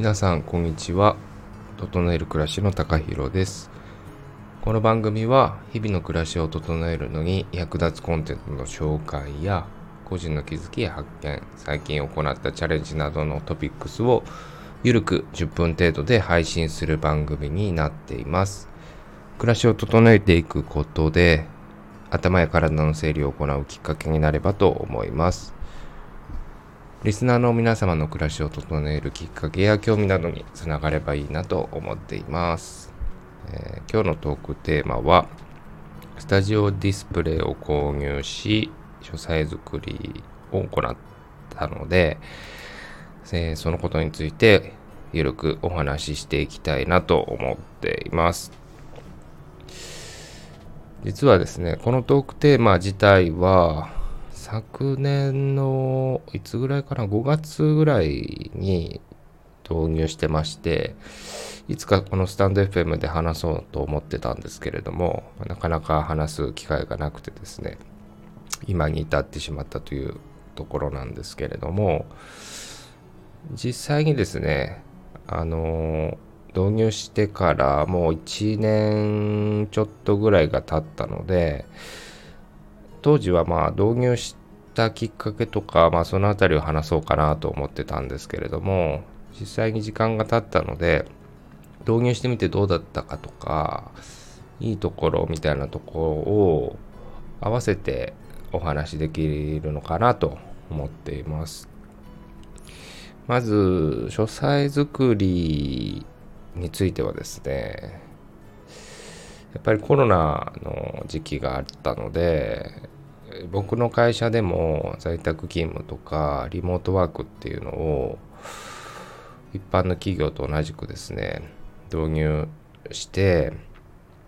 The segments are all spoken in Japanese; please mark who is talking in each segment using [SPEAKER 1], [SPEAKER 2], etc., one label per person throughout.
[SPEAKER 1] 皆さんこんにちは。整える暮らしの高弘です。この番組は日々の暮らしを整えるのに役立つコンテンツの紹介や個人の気づきや発見最近行ったチャレンジなどのトピックスをゆるく10分程度で配信する番組になっています。暮らしを整えていくことで頭や体の整理を行うきっかけになればと思います。リスナーの皆様の暮らしを整えるきっかけや興味などにつながればいいなと思っています。えー、今日のトークテーマは、スタジオディスプレイを購入し、書斎作りを行ったので、えー、そのことについてゆるくお話ししていきたいなと思っています。実はですね、このトークテーマ自体は、昨年のいつぐらいかな？5月ぐらいに導入してましていつかこのスタンド FM で話そうと思ってたんですけれどもなかなか話す機会がなくてですね今に至ってしまったというところなんですけれども実際にですねあの導入してからもう1年ちょっとぐらいが経ったので当時はまあ導入したきっかけとか、まあ、その辺りを話そうかなと思ってたんですけれども実際に時間が経ったので導入してみてどうだったかとかいいところみたいなところを合わせてお話しできるのかなと思っています。まず書斎作りについてはですねやっぱりコロナの時期があったので僕の会社でも在宅勤務とかリモートワークっていうのを一般の企業と同じくですね導入して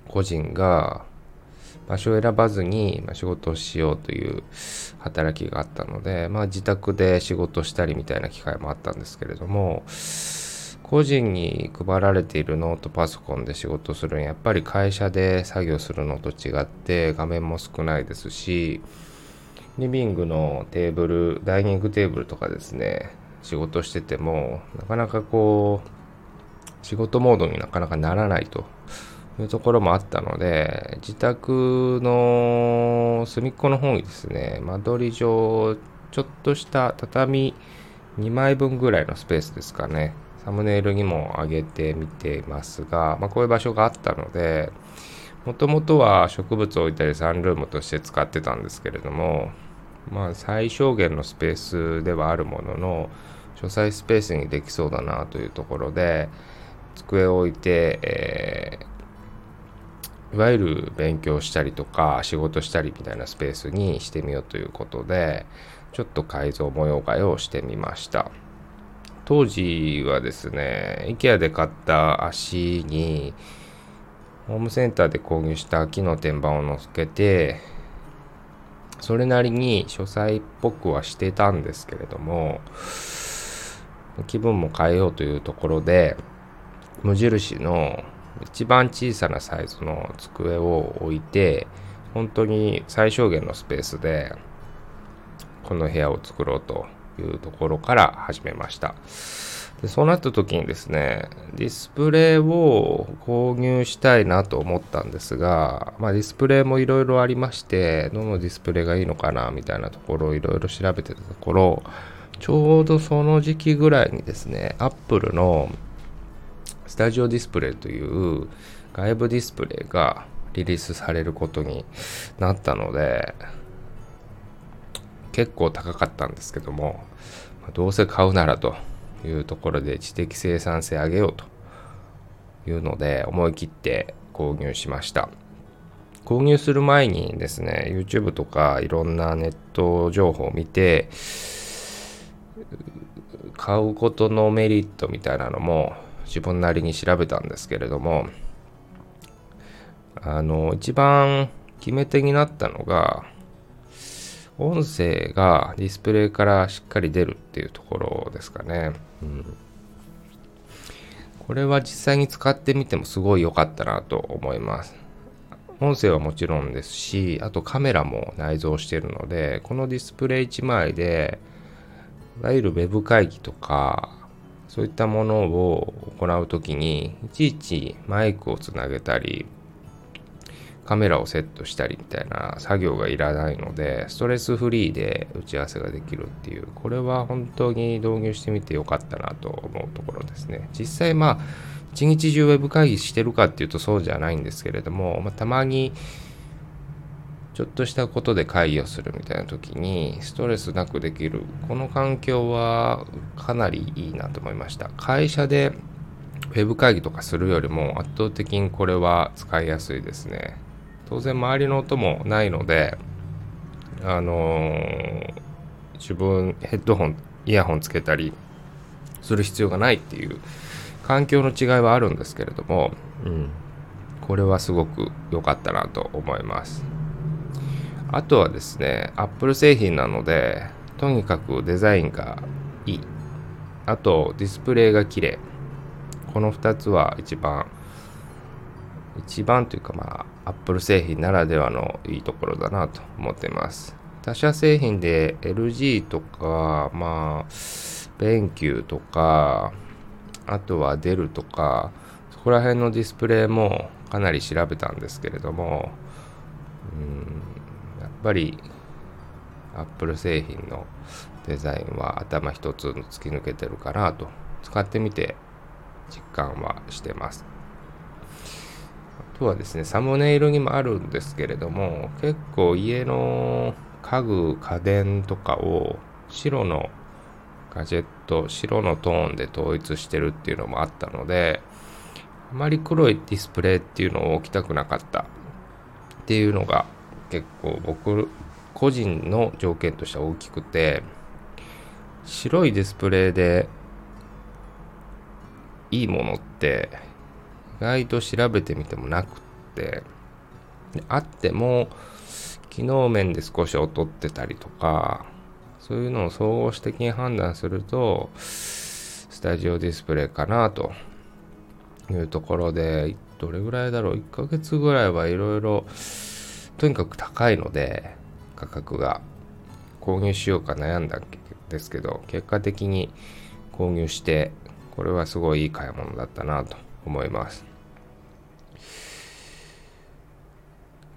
[SPEAKER 1] 個人が場所を選ばずに仕事をしようという働きがあったので、まあ、自宅で仕事したりみたいな機会もあったんですけれども個人に配られているノートパソコンで仕事するにや。っぱり会社で作業するのと違って画面も少ないですしリビングのテーブルダイニングテーブルとかですね仕事しててもなかなかこう仕事モードになかなかならないと。いうところもあったので自宅の隅っこの方にですね間取り上ちょっとした畳2枚分ぐらいのスペースですかね。サムネイルにも上げてみていますが、まあ、こういう場所があったので、もともとは植物を置いたりサンルームとして使ってたんですけれども、まあ最小限のスペースではあるものの、書斎スペースにできそうだなというところで、机を置いて、えー、いわゆる勉強したりとか仕事したりみたいなスペースにしてみようということで、ちょっと改造模様替えをしてみました。当時はですね、IKEA で買った足に、ホームセンターで購入した木の天板を乗っけて、それなりに書斎っぽくはしてたんですけれども、気分も変えようというところで、無印の一番小さなサイズの机を置いて、本当に最小限のスペースで、この部屋を作ろうというところから始めました。でそうなった時にですね、ディスプレイを購入したいなと思ったんですが、まあ、ディスプレイもいろいろありまして、どのディスプレイがいいのかなみたいなところをいろいろ調べてたところ、ちょうどその時期ぐらいにですね、アップルのスタジオディスプレイという外部ディスプレイがリリースされることになったので、結構高かったんですけども、どうせ買うならというところで知的生産性上げようというので思い切って購入しました。購入する前にですね、YouTube とかいろんなネット情報を見て、買うことのメリットみたいなのも自分なりに調べたんですけれども、あの、一番決め手になったのが、音声がディスプレイからしっかり出るっていうところですかね。うん、これは実際に使ってみてもすごい良かったなと思います。音声はもちろんですし、あとカメラも内蔵してるので、このディスプレイ1枚で、いわゆる web 会議とか、そういったものを行う時にいちいちマイクをつなげたりカメラをセットしたりみたいな作業がいらないのでストレスフリーで打ち合わせができるっていう。これは本当に導入してみてよかったなと思うところですね。実際まあ一日中ウェブ会議してるかっていうとそうじゃないんですけれども、まあ、たまにちょっとしたことで会議をするみたいな時にストレスなくできる。この環境はかなりいいなと思いました。会社でウェブ会議とかするよりも圧倒的にこれは使いやすいですね。当然周りの音もないのであのー、自分ヘッドホンイヤホンつけたりする必要がないっていう環境の違いはあるんですけれども、うん、これはすごく良かったなと思います。あとはですね Apple 製品なのでとにかくデザインがいい。あとディスプレイが綺麗。この2つは一番一番というかまあ Apple 製品ならではのいいところだなと思ってます。他社製品で LG とかまあベンキューとかあとはデルとかそこら辺のディスプレイもかなり調べたんですけれどもうんやっぱり Apple 製品のデザインは頭一つ突き抜けてるかなと使ってみて実感はしてます。とはですね、サムネイルにもあるんですけれども、結構家の家具、家電とかを白のガジェット、白のトーンで統一してるっていうのもあったので、あまり黒いディスプレイっていうのを置きたくなかった。っていうのが結構僕個人の条件としては大きくて、白いディスプレイでいいものって意外と調べてみてもなくって。あっても機能面で少し劣ってたりとかそういうのを総合的に判断するとスタジオディスプレイかなと。いうところでどれぐらいだろう？1ヶ月ぐらいはいろいろとにかく高いので価格が。購入しようか悩んだんですけど結果的に購入してこれはすごいいい買い物だったなと思います。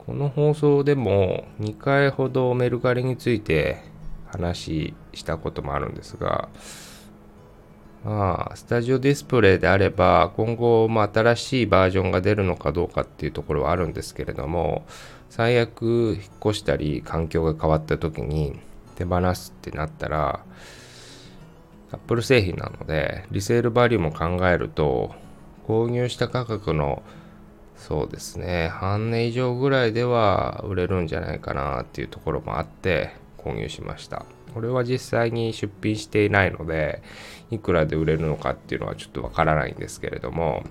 [SPEAKER 1] この放送でも2回ほどメルカリについて話したこともあるんですが、まあ、スタジオディスプレイであれば、今後、まあ、新しいバージョンが出るのかどうかっていうところはあるんですけれども、最悪引っ越したり、環境が変わった時に手放すってなったら、Apple 製品なので、リセールバリューも考えると、購入した価格のそうですね。半値以上ぐらいでは売れるんじゃないかなっていうところもあって購入しました。これは実際に出品していないのでいくらで売れるのかっていうのはちょっとわからないんですけれども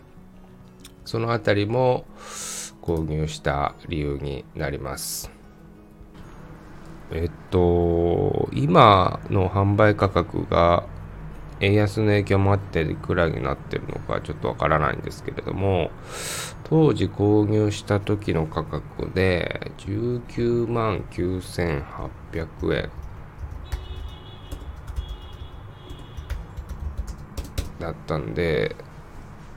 [SPEAKER 1] そのあたりも購入した理由になります。えっと今の販売価格が円安の影響もあっていくらになってるのかちょっとわからないんですけれども当時購入した時の価格で19万9800円。だったんで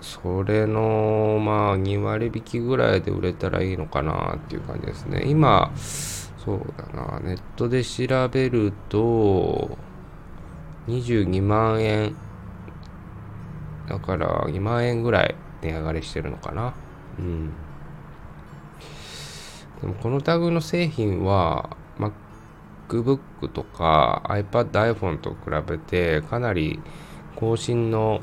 [SPEAKER 1] それのまあ2割引きぐらいで売れたらいいのかなっていう感じですね。今そうだな。ネットで調べると22万円だから2万円ぐらい値上がりしてるのかなうん。でもこのタグの製品は MacBook とか iPad、iPhone と比べてかなり更新の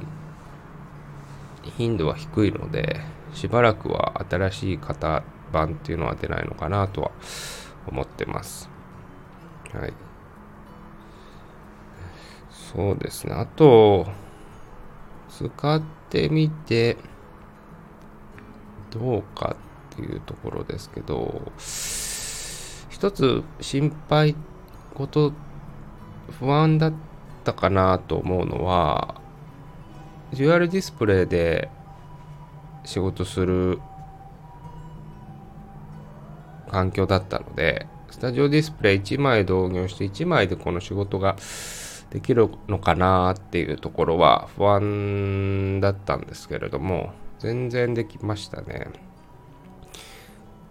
[SPEAKER 1] 頻度は低いのでしばらくは新しい型番っていうのは出ないのかなとは思ってます。はい。そうですね。あと、使ってみて、どうかっていうところですけど一つ心配事不安だったかなと思うのはデュアルディスプレイで仕事する環境だったのでスタジオディスプレイ1枚導入して1枚でこの仕事ができるのかなっていうところは不安だったんですけれども全然できましたね。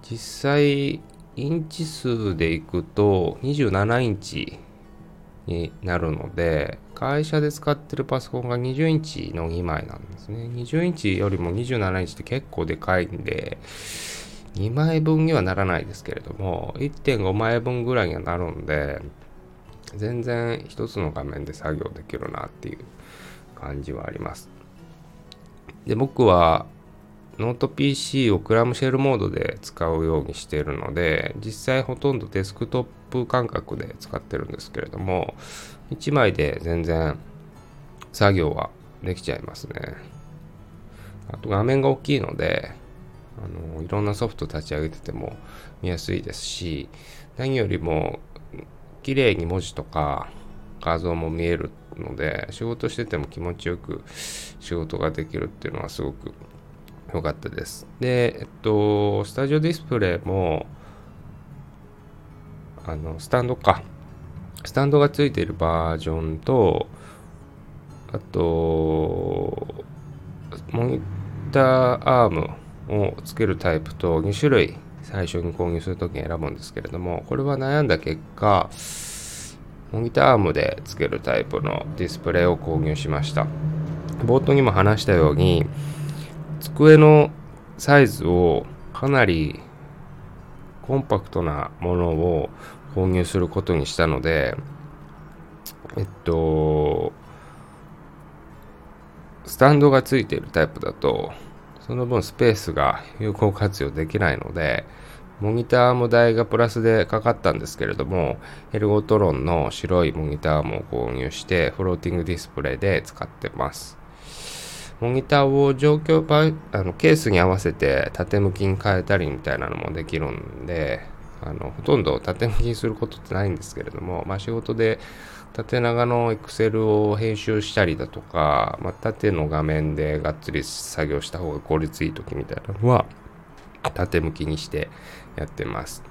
[SPEAKER 1] 実際インチ数でいくと27インチになるので会社で使ってるパソコンが20インチの2枚なんですね。20インチよりも27インチって結構でかいんで2枚分にはならないですけれども1.5枚分ぐらいにはなるんで全然一つの画面で作業できるなっていう感じはあります。で僕はノート PC をクラムシェルモードで使うようにしているので実際ほとんどデスクトップ感覚で使ってるんですけれども1枚で全然作業はできちゃいますね。あと画面が大きいのであのいろんなソフト立ち上げてても見やすいですし何よりも綺麗に文字とか画像も見えるので仕事してても気持ちよく仕事ができるっていうのはすごく良かったです。で、えっと、スタジオディスプレイもあのスタンドかスタンドがついているバージョンとあとモニターアームをつけるタイプと2種類最初に購入するときに選ぶんですけれどもこれは悩んだ結果モニターアームでつけるタイプのディスプレイを購入しました。冒頭にも話したように机のサイズをかなりコンパクトなものを購入することにしたのでえっとスタンドがついているタイプだとその分スペースが有効活用できないので、モニターも代がプラスでかかったんですけれども、エルゴトロンの白いモニターも購入して、フローティングディスプレイで使ってます。モニターを状況あのケースに合わせて縦向きに変えたりみたいなのもできるんで、あのほとんど縦向きにすることってないんですけれども、まあ、仕事で縦長の Excel を編集したりだとか、まあ、縦の画面でがっつり作業した方が効率いい時みたいなのは縦向きにしてやってます。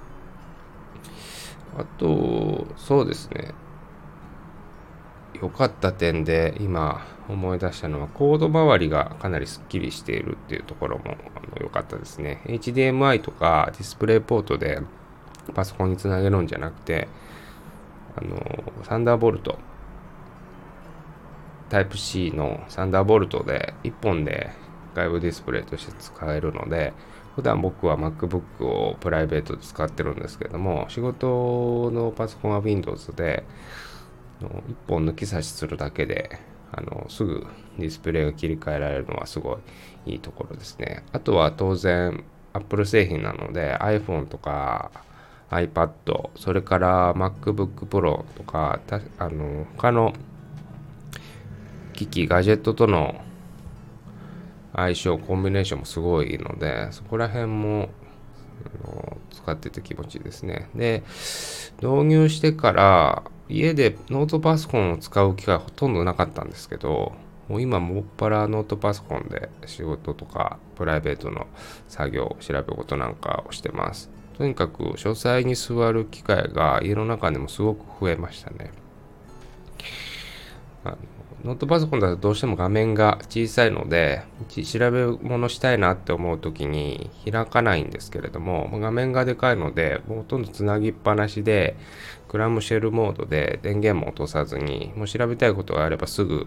[SPEAKER 1] あと、そうですね。良かった点で今思い出したのはコード周りがかなりスッキリしているっていうところも良かったですね。HDMI とかディスプレイポートでパソコンにつなげるんじゃなくて、あの、サンダーボルト、タイプ C のサンダーボルトで1本で外部ディスプレイとして使えるので、普段僕は MacBook をプライベートで使ってるんですけども、仕事のパソコンは Windows で、1本抜き差しするだけで、あのすぐディスプレイが切り替えられるのはすごいいいところですね。あとは当然 Apple 製品なので iPhone とか iPad、それから MacBook Pro とか、あの、他の機器、ガジェットとの相性、コンビネーションもすごいので、そこら辺も使ってて気持ちいいですね。で、導入してから家でノートパソコンを使う機会はほとんどなかったんですけど、もう今もっぱらノートパソコンで仕事とかプライベートの作業、調べ事なんかをしてます。とにかく書斎に座る機会が家の中でもすごく増えましたね。あのノートパソコンだとどうしても画面が小さいので調べ物したいなって思う時に開かないんですけれども画面がでかいのでほとんどつなぎっぱなしでクラムシェルモードで電源も落とさずにもう調べたいことがあればすぐ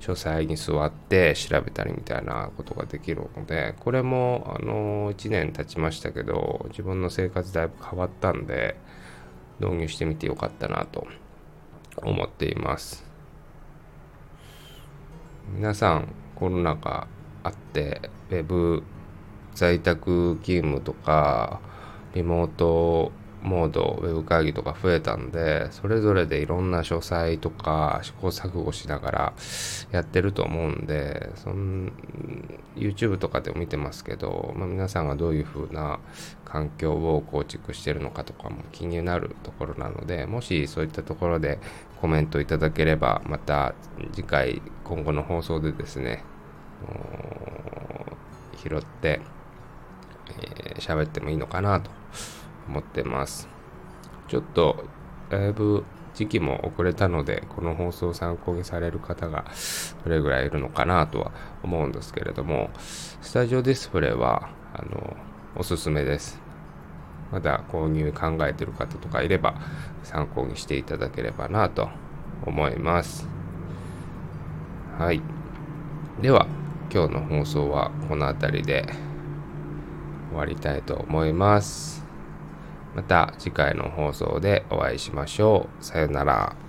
[SPEAKER 1] 書斎に座って調べたりみたいなことができるのでこれもあの1年経ちましたけど自分の生活だいぶ変わったんで導入してみてよかったなと思っています。皆さんコロナ禍あってウェブ在宅勤務とかリモートモード、ウェブ会議とか増えたんで、それぞれでいろんな書斎とか試行錯誤しながらやってると思うんで、そん YouTube とかでも見てますけど、まあ、皆さんがどういう風な環境を構築してるのかとかも気になるところなので、もしそういったところでコメントいただければ、また次回、今後の放送でですね、拾って、えー、喋ってもいいのかなと思ってます。ちょっと、だいぶ時期も遅れたので、この放送を参考にされる方がどれぐらいいるのかなとは思うんですけれども、スタジオディスプレイは、あの、おすすめです。まだ購入考えてる方とかいれば参考にしていただければなと思います。はい。では、今日の放送はこの辺りで終わりたいと思います。また次回の放送でお会いしましょう。さよなら。